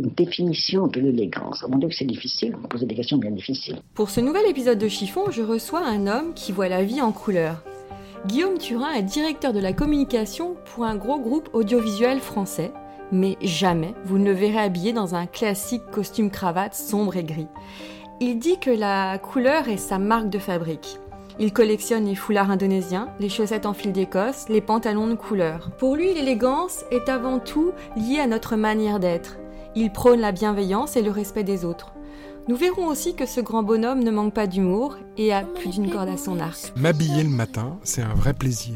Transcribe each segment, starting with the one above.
Une définition de l'élégance. Mon Dieu que c'est difficile, me posez des questions bien difficiles. Pour ce nouvel épisode de Chiffon, je reçois un homme qui voit la vie en couleur. Guillaume Turin est directeur de la communication pour un gros groupe audiovisuel français, mais jamais vous ne le verrez habillé dans un classique costume cravate sombre et gris. Il dit que la couleur est sa marque de fabrique. Il collectionne les foulards indonésiens, les chaussettes en fil d'Écosse, les pantalons de couleur. Pour lui, l'élégance est avant tout liée à notre manière d'être. Il prône la bienveillance et le respect des autres. Nous verrons aussi que ce grand bonhomme ne manque pas d'humour et a plus d'une corde à son arc. M'habiller le matin, c'est un vrai plaisir.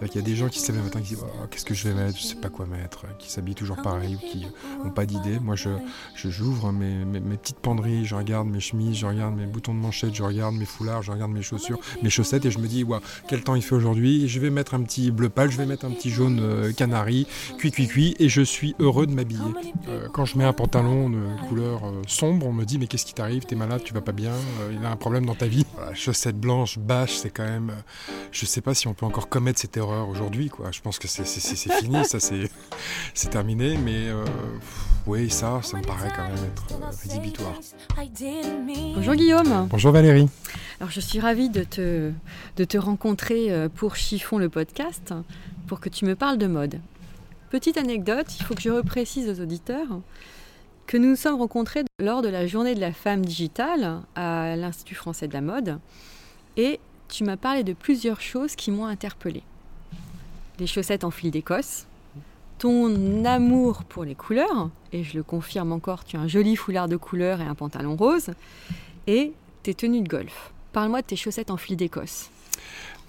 Il y a des gens qui se lèvent le matin qui disent oh, qu'est-ce que je vais mettre, je sais pas quoi mettre, qui s'habillent toujours pareil ou qui n'ont pas d'idée. Moi, je j'ouvre mes, mes, petites penderies, je regarde mes chemises, je regarde mes boutons de manchette, je regarde mes foulards, je regarde mes chaussures, mes chaussettes et je me dis ouais, quel temps il fait aujourd'hui? Je vais mettre un petit bleu pâle, je vais mettre un petit jaune euh, canari, cuit cuit cuit et je suis heureux de m'habiller. Euh, quand je mets un pantalon de couleur euh, sombre, on me dit mais qu'est-ce qui t'arrive? T'es malade, tu vas pas bien, il y a un problème dans ta vie. chaussettes blanches, bâches, c'est quand même. je sais pas si on peut encore commettre cette erreur aujourd'hui quoi. Je pense que c'est fini, ça c'est terminé, mais euh, oui, ça, ça me paraît quand même être euh, rédhibitoire. Bonjour Guillaume. Bonjour Valérie. Alors je suis ravie de te, de te rencontrer euh, pour Chiffon le podcast, pour que tu me parles de mode. Petite anecdote, il faut que je reprécise aux auditeurs que nous nous sommes rencontrés lors de la journée de la femme digitale à l'Institut français de la mode et tu m'as parlé de plusieurs choses qui m'ont interpellée les chaussettes en fil d'Écosse, ton amour pour les couleurs, et je le confirme encore, tu as un joli foulard de couleur et un pantalon rose, et tes tenues de golf. Parle-moi de tes chaussettes en fil d'Écosse.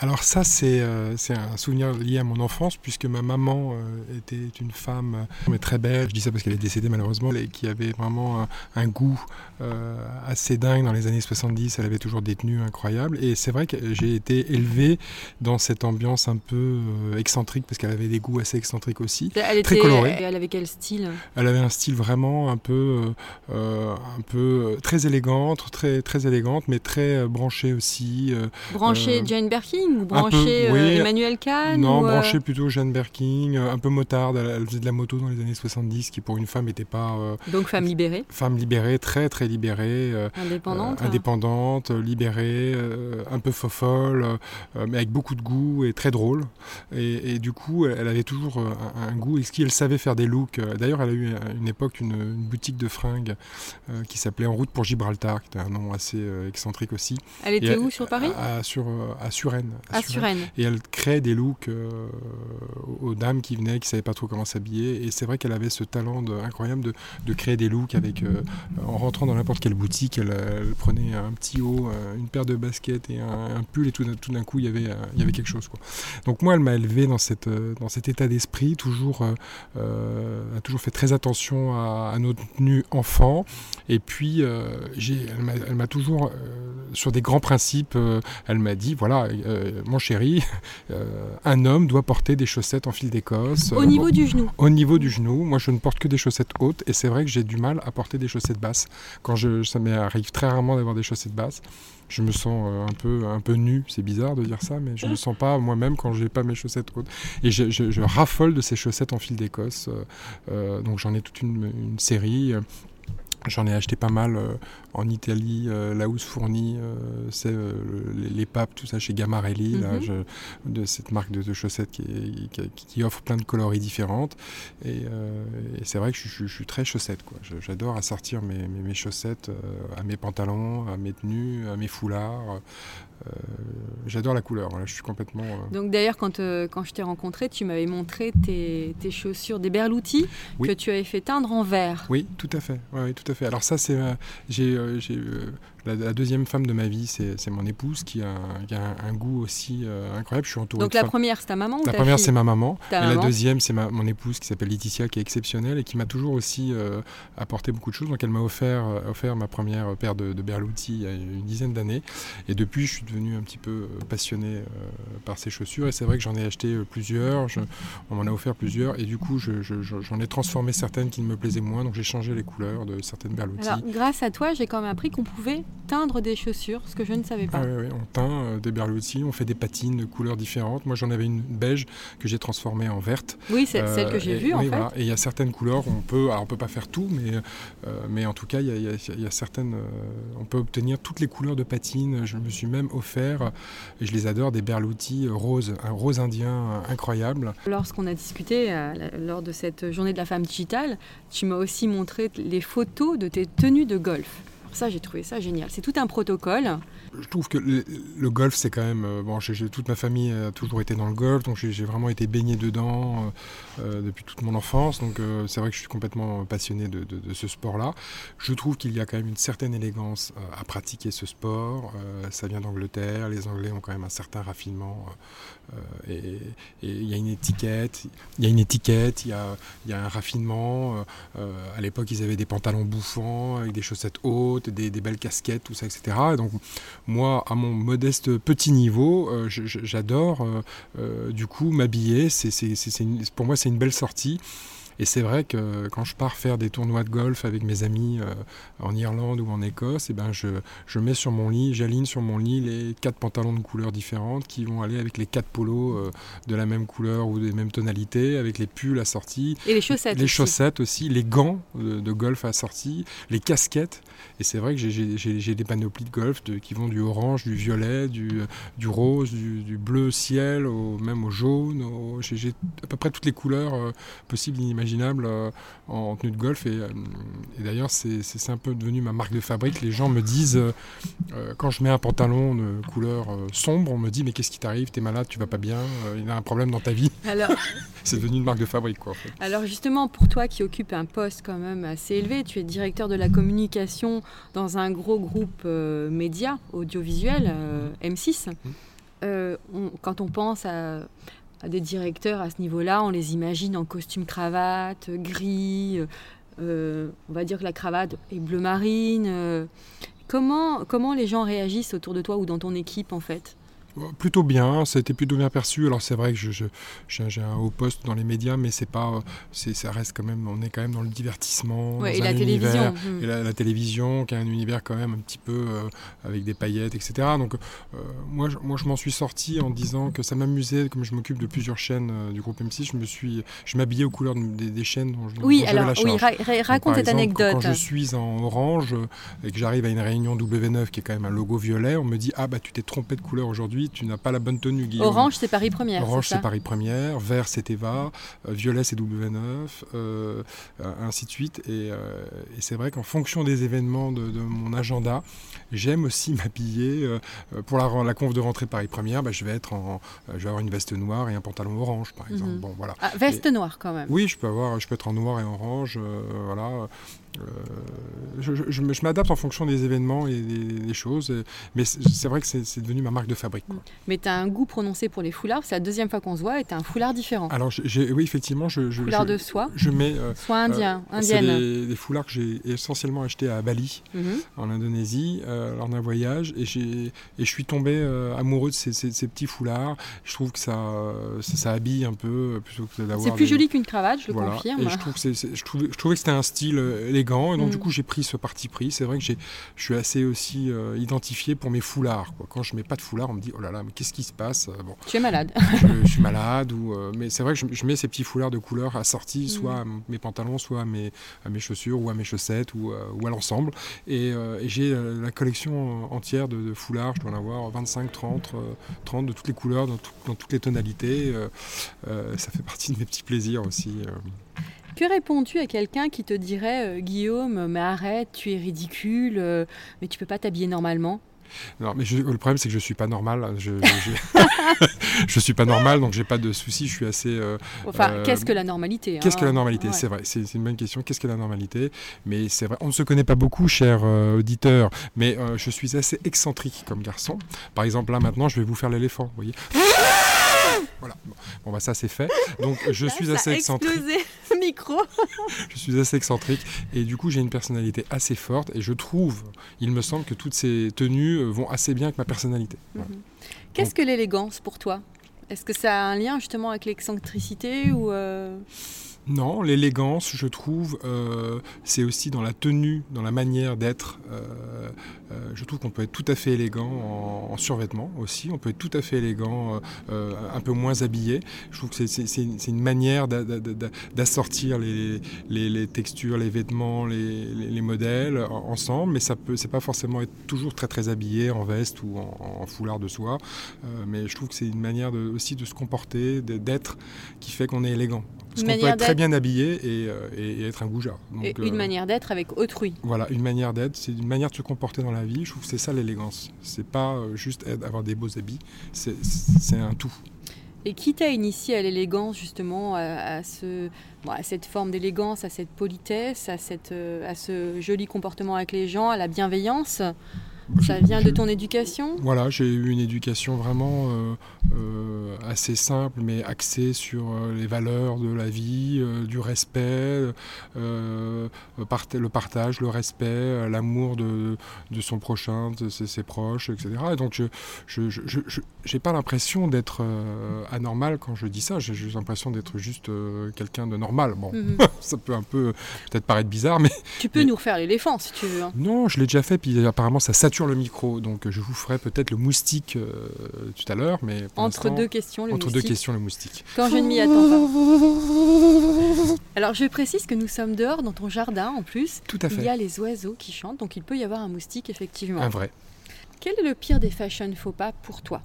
Alors ça, euh, c'est un souvenir lié à mon enfance, puisque ma maman euh, était une femme euh, très belle, je dis ça parce qu'elle est décédée malheureusement, et qui avait vraiment un, goût assez dingue dans les années 70, elle avait toujours des tenues incroyables, et c'est vrai que j'ai été élevé dans cette ambiance un peu excentrique, parce qu'elle avait des goûts assez excentriques aussi, elle très colorés. Elle avait quel style? Elle avait un style vraiment un peu, un peu très élégante, très, très élégante, mais très branchée aussi. branchée Jane Birkin? Ou branché euh, Emmanuel Kahn Non, euh, branché plutôt Jeanne Berking, euh, un peu motarde. Elle, faisait de la moto dans les années 70, qui pour une femme n'était pas. Donc femme libérée Femme libérée, très très libérée. indépendante Indépendante, libérée, un peu fofolle, mais avec beaucoup de goût et très drôle. Et, du coup, elle avait toujours un, goût. Et ce qu'elle savait faire des looks. D'ailleurs, elle a eu une époque une, boutique de fringues qui s'appelait En route pour Gibraltar, qui était un nom assez excentrique aussi. Elle était où sur Paris? À, sur, à Suresnes. À Et elle crée des looks euh, aux dames qui venaient, qui ne savaient pas trop comment s'habiller. Et c'est vrai qu'elle avait ce talent incroyable de, de, créer des looks avec, euh, en rentrant dans n'importe quelle boutique, elle, prenait un petit haut, euh, une paire de baskets et un, pull, et tout, tout d'un coup, il y, avait, il y avait quelque chose. Quoi. Donc moi, elle m'a élevé dans, cette, dans cet état d'esprit, toujours, a toujours fait très attention à, à nos tenues enfants. Et puis, elle m'a toujours, sur des grands principes, elle m'a dit, voilà, mon chéri, euh, un homme doit porter des chaussettes en fil d'Écosse. Au niveau du genou Au niveau du genou. Moi, je ne porte que des chaussettes hautes et c'est vrai que j'ai du mal à porter des chaussettes basses. Quand je, ça m'arrive très rarement d'avoir des chaussettes basses. Je me sens euh, un peu, un peu nu, c'est bizarre de dire ça, mais je ne me sens pas moi-même quand je n'ai pas mes chaussettes hautes. Et je, raffole de ces chaussettes en fil d'Écosse. donc j'en ai toute une, une série. J'en ai acheté pas mal euh, en Italie, euh, là où se fournit c'est les, papes, tout ça chez Gamarelli, mhm. de cette marque de, chaussettes qui, offre plein de coloris différentes. Et, euh, c'est vrai que je, suis très chaussette. J'adore assortir mes, mes, chaussettes à mes pantalons, à mes tenues, à mes foulards. J'adore la couleur, je suis complètement... Donc d'ailleurs, quand, quand je t'ai rencontré, tu m'avais montré tes, tes, chaussures, des Berluti, que tu avais fait teindre en vert. Oui, tout à fait. Oui, tout à fait. Alors ça, c'est, euh, j'ai, euh, euh, la, deuxième femme de ma vie, c'est mon épouse qui a, un, goût aussi incroyable. Je suis entouré Donc la première, c'est ta maman La première, c'est ma maman. et la deuxième, c'est mon épouse qui s'appelle Laetitia, qui est exceptionnelle et qui m'a toujours aussi apporté beaucoup de choses. Donc elle m'a offert, offert ma première paire de, de Berluti il y a une dizaine d'années. Et depuis, je suis devenu un petit peu passionné par ces chaussures. Et c'est vrai que j'en ai acheté plusieurs. on m'en a offert plusieurs. Et du coup, j'en ai transformé certaines qui ne me plaisaient moins. Donc j'ai changé les couleurs de certaines Berluti. Alors, grâce à toi, j'ai quand même appris qu'on pouvait teindre des chaussures, ce que je ne savais pas. Ah oui, on teint euh, des Berluti, on fait des patines de couleurs différentes. Moi, j'en avais une beige que j'ai transformée en verte. Oui, c'est celle que j'ai euh, vue en fait. Et il y a certaines couleurs, on peut, alors on peut pas faire tout, mais, euh, mais en tout cas, il y, y, a certaines, on peut obtenir toutes les couleurs de patines. Je me suis même offert, et je les adore, des Berluti rose, un rose indien incroyable. Lorsqu'on a discuté lors de cette journée de la femme digitale, tu m'as aussi montré les photos de tes tenues de golf. Ça, j'ai trouvé ça génial. C'est tout un protocole. Je trouve que le, golf, c'est quand même. Euh, bon, toute ma famille a toujours été dans le golf, donc j'ai vraiment été baigné dedans euh, euh, depuis toute mon enfance. Donc c'est vrai que je suis complètement passionné de, ce sport-là. Je trouve qu'il y a quand même une certaine élégance à pratiquer ce sport. ça vient d'Angleterre. Les Anglais ont quand même un certain raffinement. et il y a une étiquette. Il y a une étiquette. Il y a, un raffinement. à l'époque, ils avaient des pantalons bouffants avec des chaussettes hautes, des, belles casquettes, tout ça, etc. Et donc moi, à mon modeste petit niveau, euh, j'adore euh, euh, du coup m'habiller. Pour moi, c'est une belle sortie. Et c'est vrai que quand je pars faire des tournois de golf avec mes amis euh, en Irlande ou en Écosse, et eh ben je, je mets sur mon lit, j'aligne sur mon lit les quatre pantalons de couleurs différentes qui vont aller avec les quatre polos euh, de la même couleur ou des mêmes tonalités, avec les pulls assortis. Et les chaussettes Les aussi. chaussettes aussi, les gants de, golf assortis, les casquettes. Et c'est vrai que j'ai des panoplies de golf qui vont du orange, du violet, du, du rose, du, bleu ciel, au, même au jaune. J'ai à peu près toutes les couleurs euh, possibles et inimaginables euh, en tenue de golf. Et, euh, d'ailleurs, c'est un peu devenu ma marque de fabrique. Les gens me disent, euh, quand je mets un pantalon de couleur sombre, on me dit Mais qu'est-ce qui t'arrive? T'es malade, tu vas pas bien, il y a un problème dans ta vie. Alors... c'est devenu une marque de fabrique. Quoi, Alors, justement, pour toi qui occupe un poste quand même assez élevé, tu es directeur de la communication dans un gros groupe média audiovisuel, M6. Mmh. quand on pense à à des directeurs à ce niveau-là, on les imagine en costume cravate, gris, euh, on va dire que la cravate est bleu marine. Euh. comment, comment les gens réagissent autour de toi ou dans ton équipe en fait? Plutôt bien, ça a été plutôt bien perçu. Alors c'est vrai que je, j'ai un haut poste dans les médias, mais c'est pas, c'est, ça reste quand même, on est quand même dans le divertissement, et la télévision, et la, télévision, qui a un univers quand même un petit peu euh, avec des paillettes, etc. Donc euh, moi, je, moi, je m'en suis sorti en disant que ça m'amusait, comme je m'occupe de plusieurs chaînes euh, du groupe M6, je me suis, je m'habillais aux couleurs des, chaînes dont je, oui, alors, Oui, raconte cette anecdote. Quand je suis en orange et que j'arrive à une réunion W9 qui est quand même un logo violet, on me dit ah bah tu t'es trompé de couleur aujourd'hui tu n'as pas la bonne tenue, Guillaume. Orange, c'est Paris Première. Orange, c'est Paris Première. Vert, c'est Eva. Euh, violet, c'est W9. Euh, ainsi de suite. Et, euh, c'est vrai qu'en fonction des événements de, mon agenda, j'aime aussi m'habiller. pour la, la conf de rentrée Paris Première, bah, je, vais être en, je vais avoir une veste noire et un pantalon orange, par exemple. Mhm. Bon, voilà. Ah, veste noire, quand même. Oui, je peux, avoir, je peux être en noir et orange. voilà. Euh, je, je, m'adapte en fonction des événements et des, choses, mais c'est vrai que c'est devenu ma marque de fabrique. Mais tu as un goût prononcé pour les foulards, c'est la deuxième fois qu'on se voit et tu as un foulard différent. Alors oui, effectivement, je, foulard de soie Je mets... Euh, soie indien, euh, indienne. Des, foulards que j'ai essentiellement achetés à Bali, mhm. en Indonésie, lors d'un voyage, et, et je suis tombé amoureux de ces, ces, petits foulards. Je trouve que ça, ça, habille un peu, plutôt que d'avoir... C'est plus joli qu'une cravate, je le confirme. Et je, trouve que je, trouvais, je trouvais que c'était un style élégant. Et donc, du mm. coup, j'ai pris ce parti pris. C'est vrai que je suis assez aussi euh, identifié pour mes foulards. Quoi. Quand je mets pas de foulard, on me dit oh là là, mais qu'est-ce qui se passe bon, Tu es malade. je, suis malade. Ou, euh, mais c'est vrai que je, mets ces petits foulards de couleur assortis, mm. soit à mes pantalons, soit à mes, à mes chaussures, ou à mes chaussettes, ou, euh, ou à l'ensemble. Et, j'ai la collection entière de, foulards. Je dois en avoir 25, 30, 30 de toutes les couleurs, dans, dans toutes les tonalités. ça fait partie de mes petits plaisirs aussi. Que réponds-tu à quelqu'un qui te dirait euh, Guillaume, mais arrête, tu es ridicule, euh, mais tu peux pas t'habiller normalement? Non, mais je- le problème, c'est que je suis pas normal. Je, je, je- suis pas normal, donc j'ai pas de soucis. Je suis assez. euh, Enfin, Euh, qu'est-ce que la normalité Qu'est-ce hein que la normalité? Ouais. C'est vrai, c'est une bonne question. Qu'est-ce que la normalité? Mais c'est vrai, on ne se connaît pas beaucoup, cher euh, auditeur, mais je suis assez excentrique comme garçon. Par exemple, là maintenant, je vais vous faire l'éléphant, vous voyez Voilà. Bon, bah ça c'est fait. Donc je Là, suis assez excentrique. Micro. Je suis assez excentrique et du coup j'ai une personnalité assez forte et je trouve, il me semble que toutes ces tenues euh, vont assez bien avec ma personnalité. Voilà. Qu'est-ce que l'élégance pour toi? Est-ce que ça a un lien justement avec l'excentricité ou euh, Non, l'élégance, je trouve, euh, c'est aussi dans la tenue, dans la manière d'être. Euh, euh, je trouve qu'on peut être tout à fait élégant en, en survêtement aussi. On peut être tout à fait élégant, un peu moins habillé. Je trouve que c'est- une manière d'a- d'a- d'a- d'assortir les, textures, les vêtements, les, les- les modèles en- ensemble. Mais ça peut, c'est pas forcément être toujours très très habillé en veste ou en, foulard de soie. Mais je trouve que c'est une manière aussi de se comporter, d'être, qui fait qu'on est élégant. Parce qu'on peut être très bien habillé et, euh, et- et être un goujat. Donc, et euh, une manière d'être avec autrui Voilà, une manière d'être, c'est une manière de se comporter dans la vie. Je trouve que c'est ça l'élégance. C'est pas euh, juste être- avoir des beaux habits, c'est un tout. Et qui t'a initié à l'élégance justement, à, à ce, bon, à cette forme d'élégance, à cette politesse, à, cette, euh, à ce joli comportement avec les gens, à la bienveillance? Ça vient de ton éducation? Voilà, j'ai eu une éducation vraiment euh, euh, assez simple, mais axée sur euh, les valeurs de la vie, du respect, le part- le partage, le respect, l'amour de, de son prochain, de ses, ses proches, etc. Et donc, je je, je, je- je- j'ai pas l'impression d'être anormal quand je dis ça. J'ai juste l'impression d'être juste quelqu'un de normal. Bon, Mhm. ça peut un peu peut-être paraître bizarre, mais Tu peux Mais- nous refaire l'éléphant si tu veux. hein. non, je l'ai déjà fait, puis apparemment ça sature le micro, donc je vous ferai peut-être le moustique euh, tout à l'heure, mais Entre deux questions, le entre deux moustique. questions le moustique. Quand je ne m'y attends pas. Alors je précise que nous sommes dehors dans ton jardin en plus. Tout à Il y fait, a les oiseaux qui chantent, donc il peut y avoir un moustique effectivement. un vrai. Quel est le pire des fashion faux pas pour toi?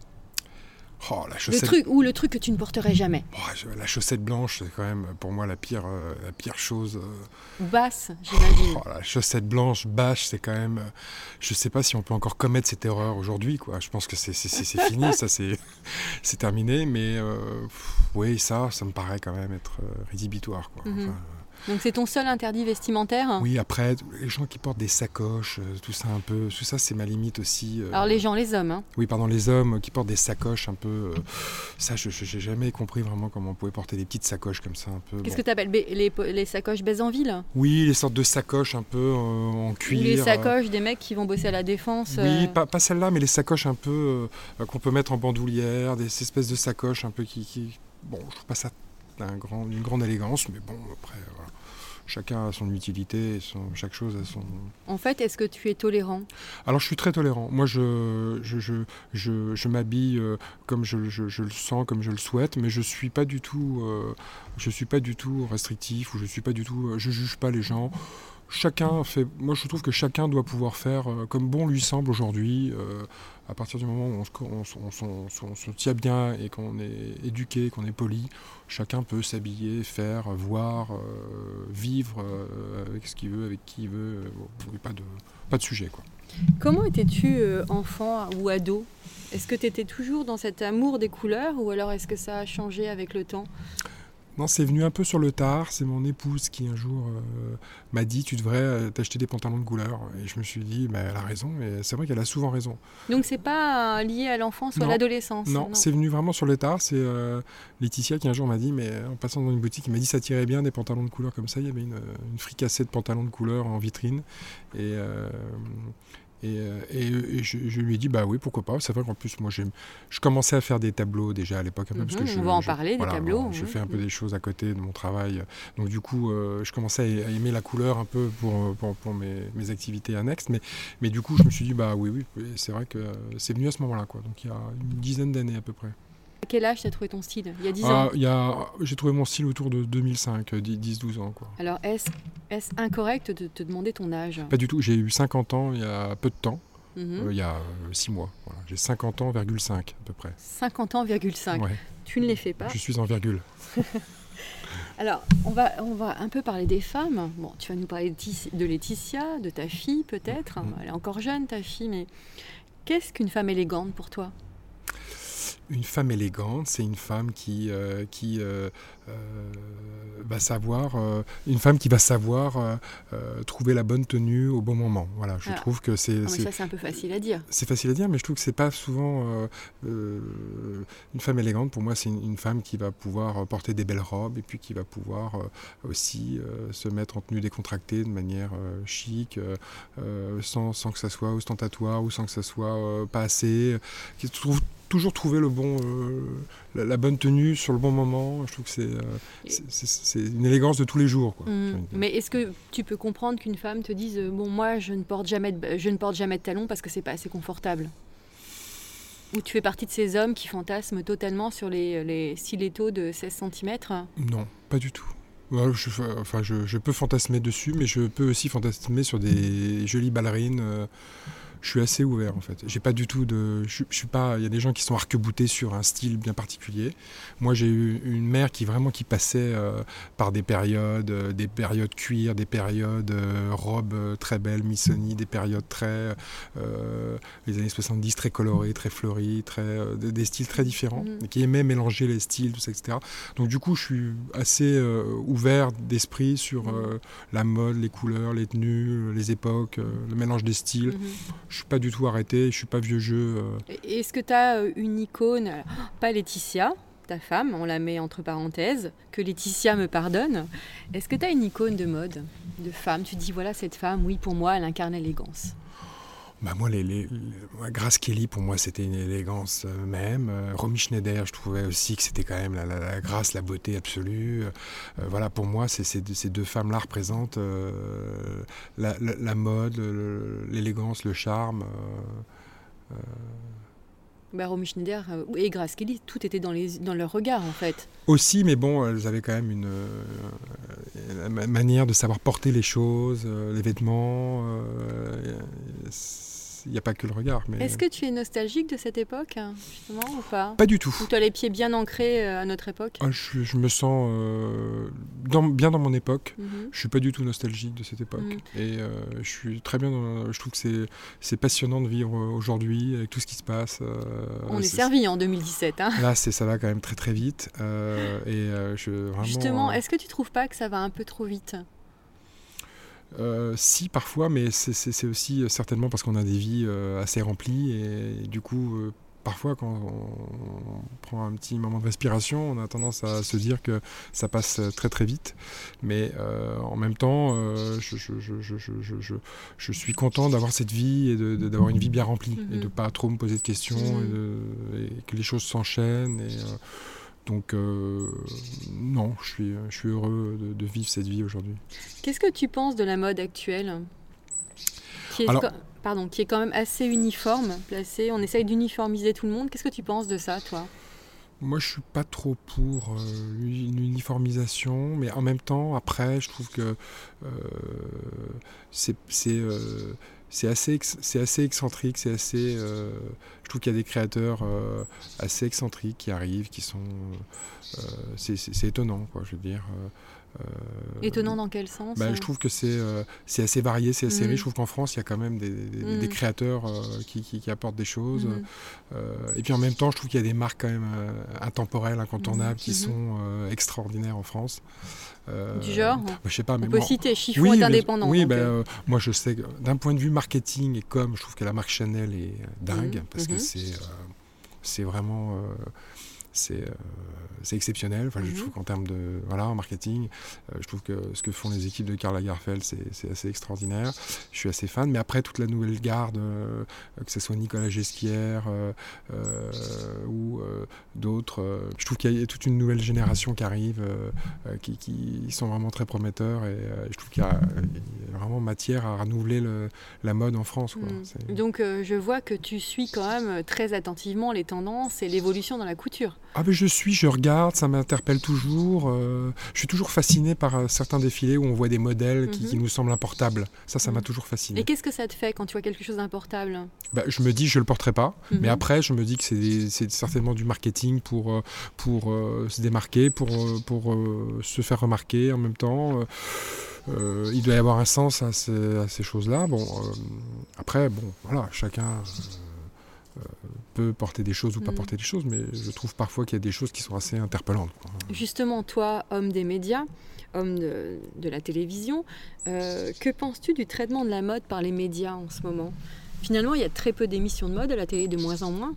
Oh, la Le truc ou le truc que tu ne porterais jamais Oh, la chaussette blanche, c'est quand même pour moi la pire, euh, la pire chose. euh. Ou basse, j'imagine. Oh, la chaussette blanche, bâche, c'est quand même. euh, je sais pas si on peut encore commettre cette erreur aujourd'hui, quoi. Je pense que c'est fini, ça c'est c'est terminé, mais pff, oui, ça, ça me paraît quand même être rédhibitoire, quoi. Mhm. Enfin, Donc c'est ton seul interdit vestimentaire? Oui, après, les gens qui portent des sacoches, euh, tout ça un peu, tout ça c'est ma limite aussi. euh. Alors les gens, les hommes, hein. Oui, pardon, les hommes qui portent des sacoches un peu. euh, ça, je n'ai jamais compris vraiment comment on pouvait porter des petites sacoches comme ça un peu. qu'est-ce bon. que tu appelles les, les sacoches baise en ville Oui, les sortes de sacoches un peu euh, en Ou cuir. les euh, sacoches des mecs qui vont bosser à la défense Oui, euh, pas, pas celles-là, mais les sacoches un peu qu'on peut mettre en bandoulière, des espèces de sacoches un peu qui. qui- Bon, je trouve pas ça d'un grand, d'une grande élégance, mais bon, après, voilà. Chacun a son utilité, et son, chaque chose a son, En fait, est-ce que tu es tolérant? Alors je suis très tolérant. Moi je, je, je, je, je m'habille euh, comme je, je- le sens, comme je le souhaite, mais je suis pas du tout, euh, je suis pas du tout restrictif ou je suis pas du tout, euh, je juge pas les gens. Chacun fait. Moi je trouve que chacun doit pouvoir faire euh, comme bon lui semble aujourd'hui. euh, à partir du moment où on se, tient bien et qu'on est éduqué, qu'on est poli, chacun peut s'habiller, faire, voir, euh, vivre euh, avec ce qu'il veut, avec qui il veut. pas de, sujet quoi. Comment étais-tu enfant ou ado? Est-ce que tu étais toujours dans cet amour des couleurs ou alors est-ce que ça a changé avec le temps? Non, c'est venu un peu sur le tard. C'est mon épouse qui un jour euh, m'a dit Tu devrais euh, t'acheter des pantalons de couleur. Et je me suis dit bah, Elle a raison. Et c'est vrai qu'elle a souvent raison. Donc c'est pas euh, lié à l'enfance ou à Non. l'adolescence Non, c'est venu vraiment sur le tard. C'est euh, Laetitia qui un jour m'a dit Mais en passant dans une boutique, il m'a dit Ça tirait bien des pantalons de couleur comme ça. Il y avait une, une fricassée de pantalons de couleur en vitrine. Et. Et, euh, et- et je, je lui ai dit bah oui pourquoi pas. C'est vrai qu'en plus moi je commençais à faire des tableaux déjà à l'époque peu parce que Mhm, je, va en je- parler, des voilà, tableaux, bon, je mhm. fais un peu des choses à côté de mon travail. Donc du coup euh, je commençais à, aimer la couleur un peu pour, euh, pour, pour mes, mes activités annexes. Mais, mais du coup je me suis dit bah oui oui oui, c'est vrai que c'est venu à ce moment là quoi. Donc il y a une dizaine d'années à peu près À quel âge tu as trouvé ton style Il y a 10 Ah, ans. j'ai trouvé mon style autour de 2005 euh, 10-12 ans quoi Alors est-ce est incorrect de te demander ton âge? Pas du tout j'ai eu 50 ans il y a peu de temps Mhm. euh, il y a 6 mois voilà. j'ai 50 ans, virgule 5 à peu près 50 ans, virgule 5. Ouais. Tu ne les fais pas? Je suis en virgule. Alors, on va, on va un peu parler des femmes. Bon, tu vas nous parler de Laetitia, de ta fille peut-être. Mhm. Elle est encore jeune, ta fille, mais Qu'est-ce qu'une femme élégante pour toi? Une femme élégante, c'est une femme qui, euh, qui euh, euh, va savoir, une femme qui va savoir trouver la bonne tenue au bon moment. Voilà, je ah. trouve que c'est. Ah, ça, c'est un peu facile à dire. C'est facile à dire, mais je trouve que c'est pas souvent une femme élégante. Pour moi, c'est une, femme qui va pouvoir porter des belles robes et puis qui va pouvoir aussi se mettre en tenue décontractée de manière chic, sans, sans, que ça soit ostentatoire ou sans que ça soit pas assez. Qui trouve toujours trouver le bon, euh, la, bonne tenue sur le bon moment. Je trouve que c'est euh, une élégance de tous les jours. Mmh. Mais est-ce que tu peux comprendre qu'une femme te dise euh, bon moi je ne porte jamais de, je ne porte jamais de talons parce que c'est pas assez confortable ou tu fais partie de ces hommes qui fantasment totalement sur les, les stilettos de 16 cm Non, pas du tout. Je, enfin, je, peux fantasmer dessus, mais je peux aussi fantasmer sur des jolies ballerines je suis assez ouvert en fait. J'ai pas du tout de, je, suis pas. Il y a des gens qui sont arc-boutés sur un style bien particulier. Moi, j'ai eu une mère qui vraiment qui passait euh, par des périodes, euh, des périodes cuir, des périodes euh, robes très belles, Missoni, des périodes très les années 70 très colorées, très fleuries, très des, styles très différents, mm. qui aimait mélanger les styles, tout ça, etc. Donc du coup, je suis assez ouvert d'esprit sur mm. la mode, les couleurs, les tenues, les époques, le mélange des styles. Mm-hmm je suis pas du tout arrêté, je suis pas vieux jeu. Euh. Est-ce que tu as euh, une icône, pas Laetitia, ta femme, on la met entre parenthèses, que Laetitia me pardonne. Est-ce que tu as une icône de mode, de femme? Tu dis, voilà, cette femme, oui, pour moi, elle incarne l'élégance. Bah moi, les, les, Grace Kelly, pour moi, c'était une élégance euh, même. Euh, Romy Schneider, je trouvais aussi que c'était quand même la, grâce, la beauté absolue. Euh, voilà, pour moi, ces deux femmes-là représentent la, mode, l'élégance, le, charme. Bah, Romy Schneider et Grace Kelly, tout était dans, les, dans leur regard en fait. Aussi, mais bon, elles avaient quand même une, manière de savoir porter les choses, les vêtements il n'y a pas que le regard. Mais... Est-ce que tu es nostalgique de cette époque, justement, ou pas? Pas du tout. Ou tu as les pieds bien ancrés euh, à notre époque? Ah, je, me sens euh, dans, bien dans mon époque. Je mhm. ne Je suis pas du tout nostalgique de cette époque. Mhm. Et euh, je suis très bien dans, Je trouve que c'est passionnant de vivre aujourd'hui avec tout ce qui se passe. On est, servi en 2017. Hein là, ça va quand même très très vite. et je, Justement, est-ce que tu trouves pas que ça va un peu trop vite? Euh, si, parfois, mais c'est aussi euh, certainement parce qu'on a des vies euh, assez remplies et, du coup, parfois, quand on, prend un petit moment de respiration, on a tendance à se dire que ça passe très très vite. Mais en même temps, je, je, suis content d'avoir cette vie et d'avoir une vie bien remplie et de ne mm-hmm. pas trop me poser de questions et, et que les choses s'enchaînent. Et, donc euh, non, je suis, je suis heureux de, vivre cette vie aujourd'hui. Qu'est-ce que tu penses de la mode actuelle qui est, pardon, qui est quand même assez uniforme, placée. On essaye d'uniformiser tout le monde. Qu'est-ce que tu penses de ça, toi? Moi, je suis pas trop pour euh, l'uniformisation, mais en même temps, après, je trouve que euh, c'est c'est assez, c'est assez excentrique, c'est assez. Euh, je trouve qu'il y a des créateurs euh, assez excentriques qui arrivent, qui sont. Euh, c'est étonnant, quoi, je veux dire. Euh, Étonnant dans quel sens bah, Je trouve que c'est euh, c'est assez varié, c'est assez riche. Mm. Je trouve qu'en France, il y a quand même des, des, mm. créateurs euh, qui, qui, apportent des choses. Mm. et puis en même temps, je trouve qu'il y a des marques quand même intemporelles, incontournables, qui mm-hmm. sont extraordinaires en France. du genre bah, Je sais pas, mais On peut citer Chiffon oui, est indépendant. Oui, ben, moi je sais, d'un point de vue marketing et comme, je trouve que la marque Chanel est dingue, parce que c'est c'est vraiment c'est c'est exceptionnel. Enfin, Je mhm. trouve qu'en termes de voilà, en marketing, euh, je trouve que ce que font les équipes de Karl Lagerfeld, c'est assez extraordinaire. Je suis assez fan. Mais après, toute la nouvelle garde, euh, que ce soit Nicolas Gesquière euh, ou d'autres, je trouve qu'il y a toute une nouvelle génération qui arrive, qui, qui, sont vraiment très prometteurs. Et je trouve qu'il y, a vraiment matière à renouveler le, la mode en France. Quoi. Mhm. Donc, je vois que tu suis quand même très attentivement les tendances et l'évolution dans la couture. Ah, mais je suis, je regarde ça m'interpelle toujours. Euh, je suis toujours fasciné par euh, certains défilés où on voit des modèles qui, mhm. nous semblent importables. Ça, ça m'a mhm. toujours fasciné. Et qu'est-ce que ça te fait quand tu vois quelque chose d'importable? Bah, Je me dis, je le porterai pas. Mhm. Mais après, je me dis que c'est certainement du marketing pour, euh, pour se démarquer, pour, pour se faire remarquer en même temps. il doit y avoir un sens à ces, à ces choses-là. Bon, après, bon, voilà, chacun peut porter des choses ou pas Mm. porter des choses, mais je trouve parfois qu'il y a des choses qui sont assez interpellantes. quoi. Justement, toi, homme des médias, homme de, de la télévision, euh, que penses-tu du traitement de la mode par les médias en ce moment? Finalement, il y a très peu d'émissions de mode à la télé, de moins en moins.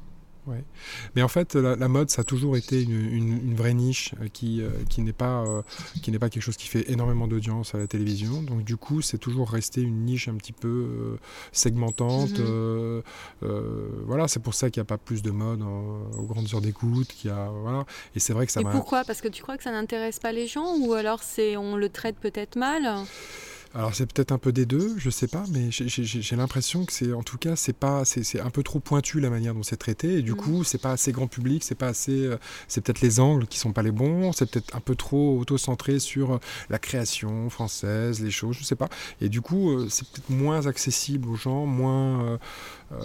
Mais en fait, la, la mode, ça a toujours été une, une- une vraie niche euh, qui, euh, qui n'est pas, euh, qui n'est pas quelque chose qui fait énormément d'audience à la télévision. Donc du coup, c'est toujours resté une niche un petit peu euh, segmentante. Mhm. euh, voilà, c'est pour ça qu'il n'y a pas plus de mode en- aux grandes heures d'écoute. qu'il y a, voilà. Et c'est vrai que ça Et pourquoi? Parce que tu crois que ça n'intéresse pas les gens ou alors c'est on le traite peut-être mal? Alors c'est peut-être un peu des deux, je sais pas, mais j'ai- l'impression que c'est, en tout cas, c'est pas, c'est un peu trop pointu la manière dont c'est traité, et du Mhm. coup, c'est pas assez grand public, c'est pas assez, euh, c'est peut-être les angles qui sont pas les bons, c'est peut-être un peu trop auto-centré sur euh, la création française, les choses, je sais pas, et du coup, euh, c'est peut-être moins accessible aux gens, moins euh, euh,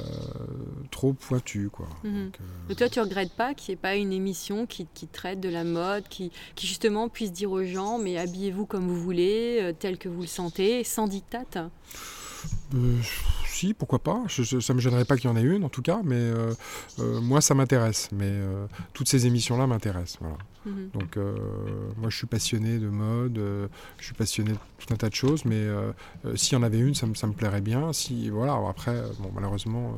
trop pointu, quoi. Donc, euh, Et toi, tu regrettes pas qu'il n'y ait pas une émission qui, qui traite de la mode, qui, qui justement puisse dire aux gens mais habillez-vous comme vous voulez, tel que vous le sentez, sans dictat Euh, si, pourquoi pas. Je, je- ça me gênerait pas qu'il y en ait une, en tout cas, mais euh, euh, moi, ça m'intéresse. Mais euh, toutes ces émissions-là m'intéressent. Voilà. Mhm. Donc, moi, je suis passionné de mode, je suis passionné de tout un tas de choses, mais s'il y en avait une, ça me, ça me plairait bien. Si, voilà, après, bon, malheureusement.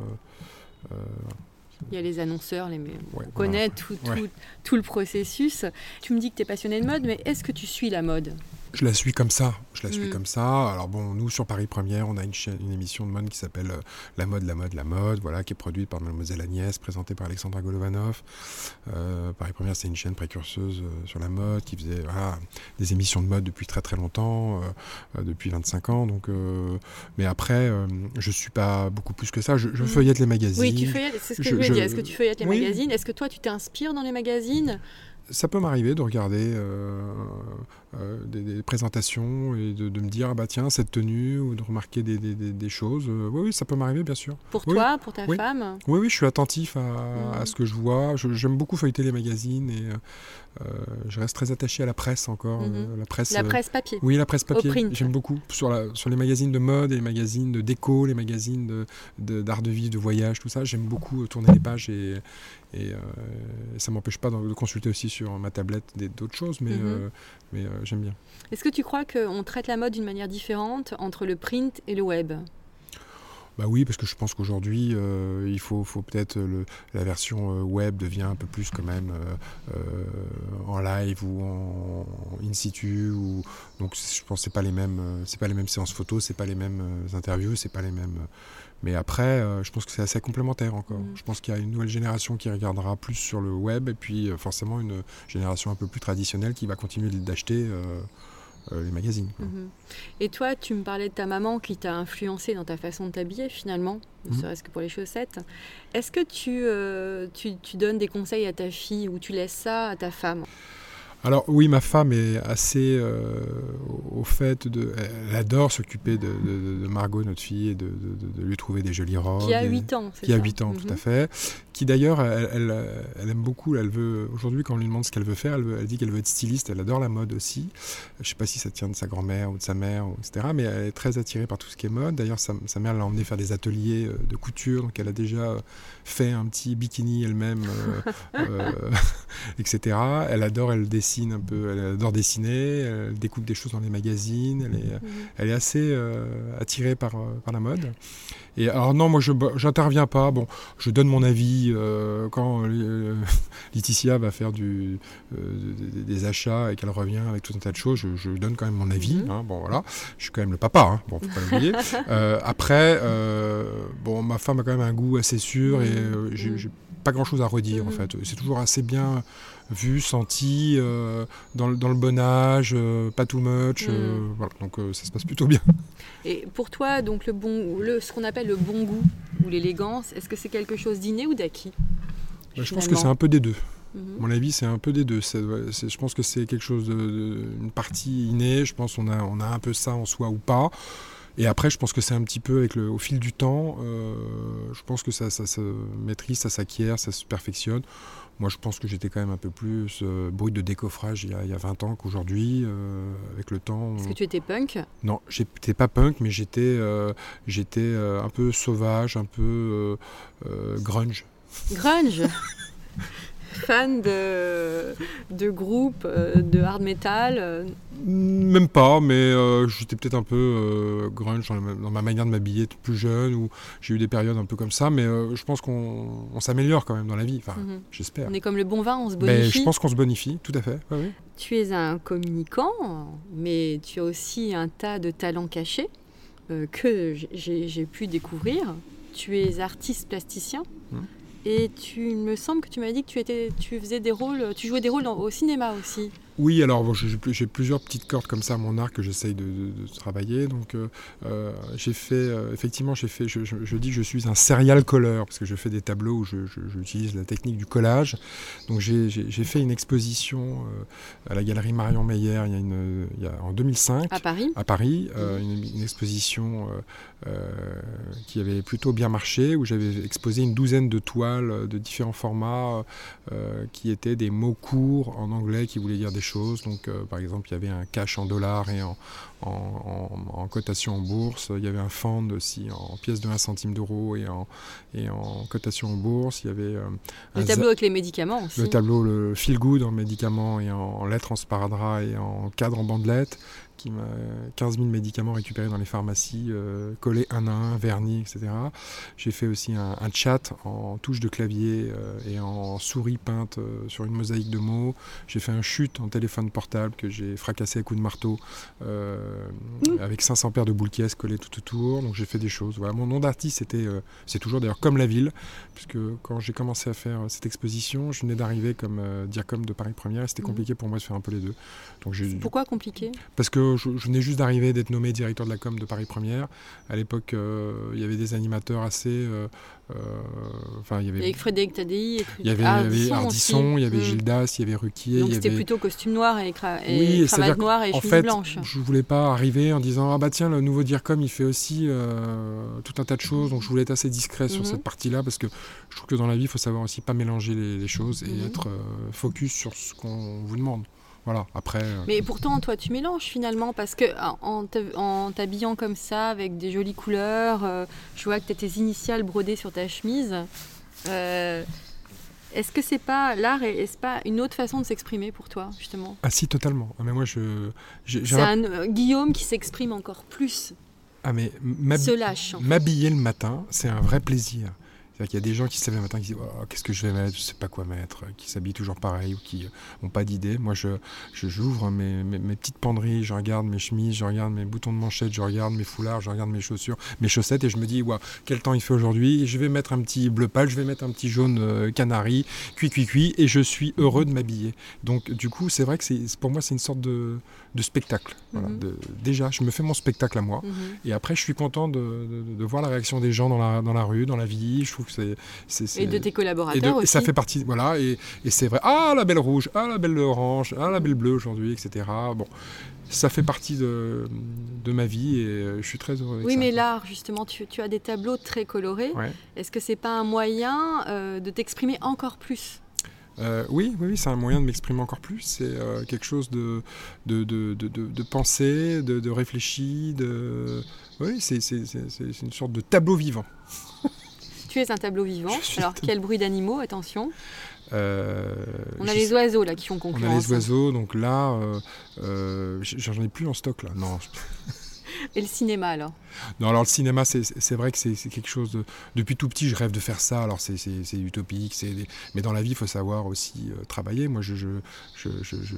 Il y a les annonceurs, les... ouais, on voilà. connaît tout, tout, Ouais. tout le processus. Tu me dis que tu es passionné de mode, mais est-ce que tu suis la mode? Je la suis comme ça. Je la suis Mm. comme ça. Alors bon, nous sur Paris Première, on a une, chaîne- une émission de mode qui s'appelle euh, La mode, la mode, la mode, voilà, qui est produite par Mademoiselle Agnès, présentée par Alexandra Golovanov. Euh, Paris Première, c'est une chaîne précurseuse euh, sur la mode qui faisait voilà, des émissions de mode depuis très très longtemps, depuis 25 ans. Donc, mais après, je suis pas beaucoup plus que ça. Je, je Mm. feuillette les magazines. Oui, tu feuillettes, c'est ce que je, je- voulais je- dire. Est-ce que tu feuillettes les Oui. magazines? Est-ce que toi, tu t'inspires dans les magazines? Ça peut m'arriver de regarder euh, euh, des, des présentations et de, de me dire ah bah tiens cette tenue ou de remarquer des, des- des- des choses. Euh, oui, oui, ça peut m'arriver bien sûr. Pour Oui. toi, pour ta Oui. femme Oui, oui, je suis attentif à, à ce que je vois. J'aime beaucoup feuilleter les magazines et euh, je reste très attaché à la presse encore. Euh, la presse. La presse papier oui, la presse papier. J'aime beaucoup. Sur, la, sur les magazines de mode, et les magazines de déco, les magazines d'art de, d'art de vie, de voyage, tout ça. J'aime beaucoup tourner les pages et, et euh, ça m'empêche pas de, de consulter aussi sur ma tablette d'autres choses, mais, mais euh, j'aime bien. Est-ce que tu crois qu'on traite la mode d'une manière différente entre le print et le web? Bah oui, parce que je pense qu'aujourd'hui, euh, il faut, faut peut-être le- la version euh, web devient un peu plus quand même euh, euh, en live ou en, in situ. Ou, donc je pense que c'est pas les mêmes, c'est pas les mêmes séances photos, c'est pas les mêmes interviews, c'est pas les mêmes. Mais après, euh, je pense que c'est assez complémentaire encore. Mhm. Je pense qu'il y a une nouvelle génération qui regardera plus sur le web et puis euh, forcément une génération un peu plus traditionnelle qui va continuer d'acheter euh, les magazines. Mhm. Et toi, tu me parlais de ta maman qui t'a influencé dans ta façon de t'habiller finalement, ne Mhm. serait-ce que pour les chaussettes. Est-ce que tu, euh, tu, tu donnes des conseils à ta fille ou tu laisses ça à ta femme? Alors oui, ma femme est assez euh, au fait de... Elle adore s'occuper de, de- de Margot, notre fille, et de, de- de lui trouver des jolies robes. Qui a et- 8 ans, c'est Qui a ça 8 ans, tout Mhm. à fait. Qui d'ailleurs, elle, elle- elle aime beaucoup, elle veut... Aujourd'hui, quand on lui demande ce qu'elle veut faire, elle, veut- elle dit qu'elle veut être styliste, elle adore la mode aussi. Je sais pas si ça tient de sa grand-mère ou de sa mère, etc. Mais elle est très attirée par tout ce qui est mode. D'ailleurs, sa, sa mère l'a emmenée faire des ateliers euh, de couture, donc elle a déjà fait un petit bikini elle-même, euh, euh, etc. Elle adore, elle dessine un peu, elle adore dessiner, elle découpe des choses dans les magazines, elle est, Mhm. elle est assez euh, attirée par, par la mode. Et alors non, moi je j'interviens pas. Bon, je donne mon avis euh, quand euh, Laetitia va faire du, euh, des, achats et qu'elle revient avec tout un tas de choses. Je, je donne quand même mon avis. Mhm. hein, bon voilà, je suis quand même le papa. Hein, bon, faut pas l'oublier. Euh, après, bon, ma femme a quand même un goût assez sûr et j'ai pas grand chose à redire en Mhm. fait. C'est toujours assez bien vu, senti, euh, dans, le- dans le bon âge, euh, pas too much. euh, Mhm. voilà, donc ça se passe plutôt bien. Et pour toi, donc le bon, le, ce qu'on appelle le bon goût ou l'élégance, est-ce que c'est quelque chose d'inné ou d'acquis Bah, je pense que c'est un peu des deux. Mhm. À mon avis, c'est un peu des deux. C'est- ouais, c'est- je pense que c'est quelque chose de, de- une partie innée. Je pense qu'on a, on a un peu ça en soi ou pas. Et après, je pense que c'est un petit peu avec le, au fil du temps, je pense que ça, ça se maîtrise, ça s'acquiert, ça se perfectionne. Moi, je pense que j'étais quand même un peu plus euh, bruit de décoffrage il y, a, il y a 20 ans qu'aujourd'hui, euh, avec le temps. Est-ce que tu étais punk? Non, j'étais pas punk, mais j'étais euh, j'étais un peu sauvage, un peu grunge. Grunge? fan de, de groupes euh, de hard metal euh. Même pas, mais euh, j'étais peut-être un peu grunge dans, ma manière de m'habiller plus jeune, ou j'ai eu des périodes un peu comme ça, mais je pense qu'on s'améliore quand même dans la vie, enfin, mhm. j'espère. On est comme le bon vin, on se bonifie. Mais je pense qu'on se bonifie, tout à fait. Tu es un communicant, mais tu as aussi un tas de talents cachés que j'ai pu découvrir. Tu es artiste plasticien. Hum. Et tu me semble que tu m'as dit que tu, étais, tu faisais des rôles, tu jouais des rôles au cinéma aussi. Oui, alors j'ai plusieurs petites cordes comme ça à mon arc que j'essaye de, travailler. Donc euh, euh, j'ai fait, euh, effectivement, j'ai fait, je, dis que je suis un serial colleur parce que je fais des tableaux où j'utilise la technique du collage. Donc j'ai fait une exposition à la galerie Marion Meyer il y a une, il y a, en 2005. À Paris À Paris, une, une, exposition qui avait plutôt bien marché où j'avais exposé une douzaine de toiles de différents formats qui étaient des mots courts en anglais qui voulaient dire des choses. Donc, euh, par exemple, il y avait un cash en dollars et en, en, cotation en bourse. Il y avait un fund aussi en pièces de 1 centime d'euro et en, et en cotation en bourse. Il y avait euh, le tableau avec les médicaments aussi. Le tableau, le feel good en médicaments et en lettres en sparadrap et en cadre en bandelette qui m'a 15 000 médicaments récupérés dans les pharmacies, euh, collés un à un, vernis, etc. J'ai fait aussi un, chat en touche de clavier euh, et en souris peinte euh, sur une mosaïque de mots. J'ai fait un chute en téléphone portable que j'ai fracassé à coups de marteau mmh. avec 500 paires de boules caisses collées tout autour. Donc j'ai fait des choses. Voilà. Mon nom d'artiste, c'était, c'est toujours d'ailleurs comme la ville, puisque quand j'ai commencé à faire cette exposition, je venais d'arriver comme diacom de Paris Première et c'était mmh. compliqué pour moi de faire un peu les deux. Donc, Pourquoi compliqué? Parce que je, venais juste d'arriver d'être nommé directeur de la com de Paris Première. À l'époque, euh, il y avait des animateurs assez. Euh, euh, enfin, il y avait. Frédéric Tadei. Il y avait Ardisson, il y avait mm. Gildas, il y avait Ruquier. Donc c'était plutôt costume noir et, cravate noire et chemise fait, blanche. Je voulais pas arriver en disant ah bah tiens le nouveau DIRCOM il fait aussi tout un tas de choses donc je voulais être assez discret sur mm-hmm. cette partie-là parce que je trouve que dans la vie il faut savoir aussi pas mélanger les, choses et mm-hmm. être focus sur ce qu'on vous demande. Voilà, après. Euh, Mais pourtant, toi, tu mélanges finalement, parce que en t'habillant comme ça, avec des jolies couleurs, euh, je vois que tu as tes initiales brodées sur ta chemise. Euh, est-ce que c'est pas l'art est-ce pas une autre façon de s'exprimer pour toi justement? Ah si totalement. Ah, mais moi je. C'est un Guillaume qui s'exprime encore plus. Ah mais m'habiller le matin, c'est un vrai plaisir. C'est-à-dire qu'il y a des gens qui se lèvent le matin qui disent oh, Qu'est-ce que je vais mettre Je ne sais pas quoi mettre, qui s'habillent toujours pareil ou qui n'ont pas d'idée. Moi, je, j'ouvre mes, mes, petites penderies, je regarde mes chemises, je regarde mes boutons de manchette, je regarde mes foulards, je regarde mes chaussures, mes chaussettes et je me dis wow, Quel temps il fait aujourd'hui Je vais mettre un petit bleu pâle, je vais mettre un petit jaune euh, canari, cuit, cuit, cuit, et je suis heureux de m'habiller. Donc, du coup, c'est vrai que pour moi, c'est une sorte de, de spectacle. Mhm. de, déjà, je me fais mon spectacle à moi. Mhm. Et après, je suis content de, de, voir la réaction des gens dans la, dans la rue, dans la vie. Je trouve et de tes collaborateurs aussi. ça fait partie, voilà, et, c'est vrai. Ah, la belle rouge, ah, la belle orange, ah, la belle bleue aujourd'hui, etc. Bon, ça fait partie de, de, ma vie et euh, je suis très heureux. oui, mais l'art, justement, tu, tu, as des tableaux très colorés. Est-ce que c'est pas un moyen euh, de t'exprimer encore plus? Euh, oui, oui, c'est un moyen de m'exprimer encore plus. C'est quelque chose de, de, de, de, de pensé, de, réfléchi. De... Oui, c'est une sorte de tableau vivant. Tu es un tableau vivant. Alors, quel bruit d'animaux, attention. Euh, on a les oiseaux là qui font concurrence. On a les oiseaux, donc là, euh, euh, j'en ai plus en stock là. Non. Et le cinéma alors? Non, alors le cinéma, c'est vrai que c'est quelque chose de. Depuis tout petit, je rêve de faire ça. Alors c'est utopique, mais dans la vie, il faut savoir aussi travailler. Moi, je, je, je, je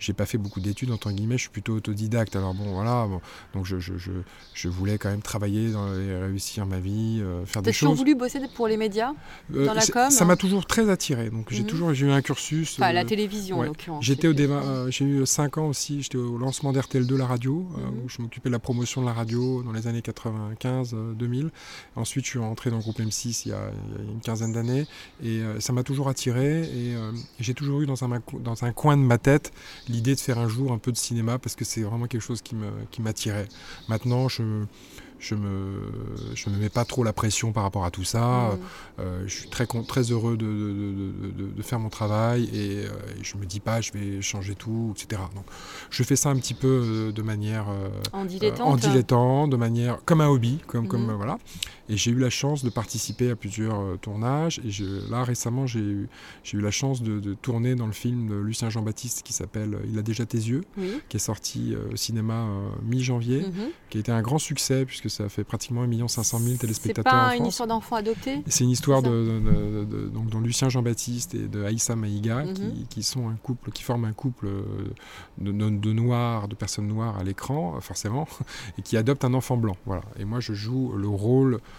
j'ai pas fait beaucoup d'études, entre guillemets, je suis plutôt autodidacte. Alors bon, voilà, donc je, je, je, je, voulais quand même travailler, dans, réussir ma vie, euh, faire des choses. T'as toujours voulu bosser pour les médias, euh, dans la com? Ça m'a toujours très attiré, donc j'ai mhm. toujours eu un cursus. Enfin, la euh, télévision en l'occurrence. J'étais au débat, j'ai eu 5 ans aussi, j'étais au lancement d'RTL2, la radio, mhm. où je m'occupais de la promotion de la radio dans les années 95-2000. Ensuite, je suis rentré dans le groupe M6 il y a, une quinzaine d'années et ça m'a toujours attiré et j'ai toujours eu dans un, dans un coin de ma tête l'idée de faire un jour un peu de cinéma parce que c'est vraiment quelque chose qui m'attirait. Maintenant, je je me, je me mets pas trop la pression par rapport à tout ça. Mm. Euh, je suis très, très heureux de, de, de, faire mon travail et, euh, je me dis pas je vais changer tout, etc. Donc je fais ça un petit peu euh, de manière en dilettante, en dilettante de manière comme un hobby, comme, comme mm-hmm. voilà. Et j'ai eu la chance de participer à plusieurs tournages. Et je, là récemment j'ai eu, la chance de, tourner dans le film de Lucien Jean-Baptiste qui s'appelle Il a déjà tes yeux, qui est sorti au cinéma mi-janvier, mm-hmm. qui a été un grand succès puisque ça fait pratiquement 1 500 000 téléspectateurs. C'est pas une histoire d'enfant adopté C'est une histoire de, donc, dont Lucien Jean-Baptiste et de Aïssa Maïga, mhm. qui, sont un couple, qui forment un couple de, de noirs, de personnes noires à l'écran, forcément, et qui adoptent un enfant blanc. Voilà. Et moi, je joue le rôle,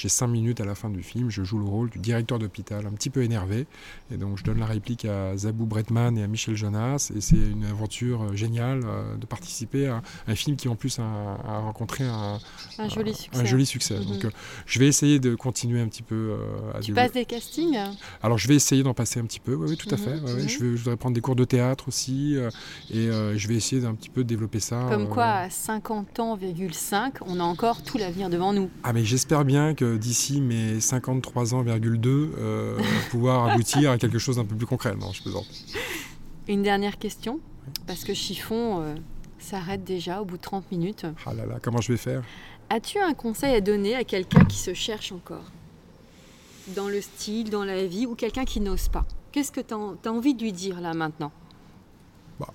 j'ai 5 minutes à la fin du film, je joue le rôle du directeur d'hôpital, un petit peu énervé. Et donc, je donne la réplique à Zabou Bretman et à Michel Jonas. Et c'est une aventure géniale euh, de participer à un film qui, en plus, a, a rencontré un, un joli un joli succès. Mhm. Donc, euh, je vais essayer de continuer un petit peu euh, à Tu passes des castings? Alors, je vais essayer d'en passer un petit peu, oui, tout à mhm, fait. Mhm. je, vais, voudrais prendre des cours de théâtre aussi, euh, et je vais essayer d'un petit peu développer ça. Comme quoi, à 50 ans, 5, on a encore tout l'avenir devant nous. Ah, mais j'espère bien que d'ici mes 53 ans, 2, pouvoir aboutir à quelque chose d'un peu plus concret. Non, je plaisante. Une dernière question, parce que Chiffon s'arrête déjà au bout de 30 minutes. Ah là là, comment je vais faire? As-tu un conseil à donner à quelqu'un qui se cherche encore? Dans le style, dans la vie, ou quelqu'un qui n'ose pas? Qu'est-ce que tu as, envie de lui dire là maintenant? Bah,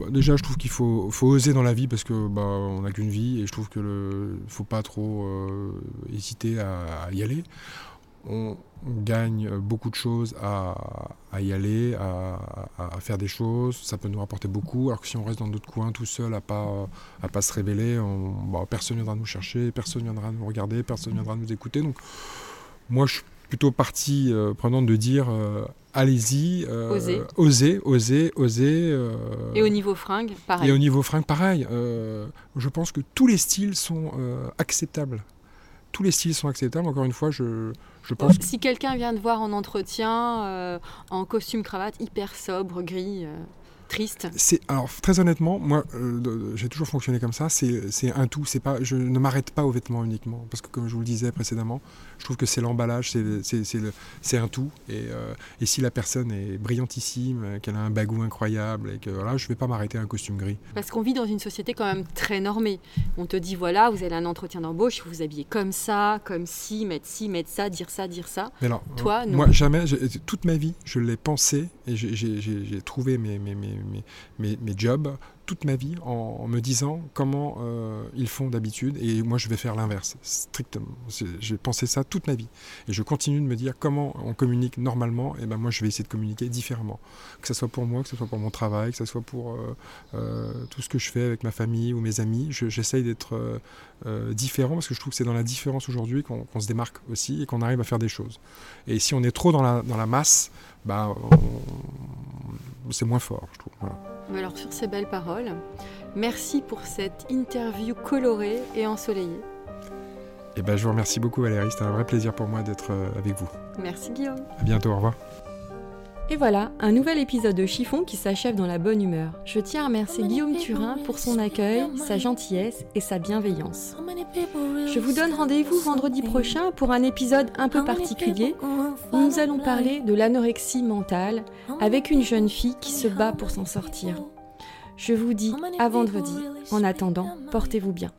bah, Déjà, je trouve qu'il faut, oser dans la vie parce que bah, on n'a qu'une vie et je trouve qu'il ne faut pas trop euh, hésiter à, y aller. On, gagne beaucoup de choses à, y aller, à, faire des choses. Ça peut nous rapporter beaucoup. Alors que si on reste dans notre coin tout seul à pas à pas se révéler, on, bah, personne viendra nous chercher, personne viendra nous regarder, personne viendra nous écouter. Donc moi, je suis plutôt partie euh, prenante de dire euh, allez-y, euh, osez, osez, osez. et au niveau fringue, pareil. Et au niveau fringue, pareil. je pense que tous les styles sont acceptables tous les styles sont acceptables. Encore une fois, je, je pense. Si quelqu'un vient te voir en entretien, euh, en costume cravate, hyper sobre, gris. Euh, triste C'est alors très honnêtement, moi euh, j'ai toujours fonctionné comme ça. C'est un tout. C'est pas, je ne m'arrête pas aux vêtements uniquement parce que comme je vous le disais précédemment, je trouve que c'est l'emballage, c'est un tout. Et, euh, et, si la personne est brillantissime, qu'elle a un bagou incroyable et que voilà, je vais pas m'arrêter à un costume gris. Parce qu'on vit dans une société quand même très normée. On te dit voilà, vous avez un entretien d'embauche, vous vous habillez comme ça, comme ci, mettre ci, mettre ça, dire ça, dire ça. Mais alors, toi, non. Moi jamais, toute ma vie, je l'ai pensé et j'ai trouvé mes, mes, mes mes, jobs toute ma vie en, me disant comment euh, ils font d'habitude et moi je vais faire l'inverse, strictement. J'ai pensé ça toute ma vie et je continue de me dire comment on communique normalement et ben moi je vais essayer de communiquer différemment. Que ce soit pour moi, que ce soit pour mon travail, que ce soit pour euh, euh, tout ce que je fais avec ma famille ou mes amis, j'essaye d'être différent parce que je trouve que c'est dans la différence aujourd'hui qu'on se démarque aussi et qu'on arrive à faire des choses. Et si on est trop dans la, masse, bah, c'est moins fort, je trouve. Alors sur ces belles paroles, merci pour cette interview colorée et ensoleillée. Et eh ben, je vous remercie beaucoup Valérie, c'était un vrai plaisir pour moi d'être euh, avec vous. Merci Guillaume. À bientôt, au revoir. Et voilà, un nouvel épisode de Chiffon qui s'achève dans la bonne humeur. Je tiens à remercier Guillaume Turin pour son accueil, sa gentillesse et sa bienveillance. Je vous donne rendez-vous vendredi prochain pour un épisode un peu particulier où nous allons parler de l'anorexie mentale avec une jeune fille qui se bat pour s'en sortir. Je vous dis à vendredi. En attendant, portez-vous bien.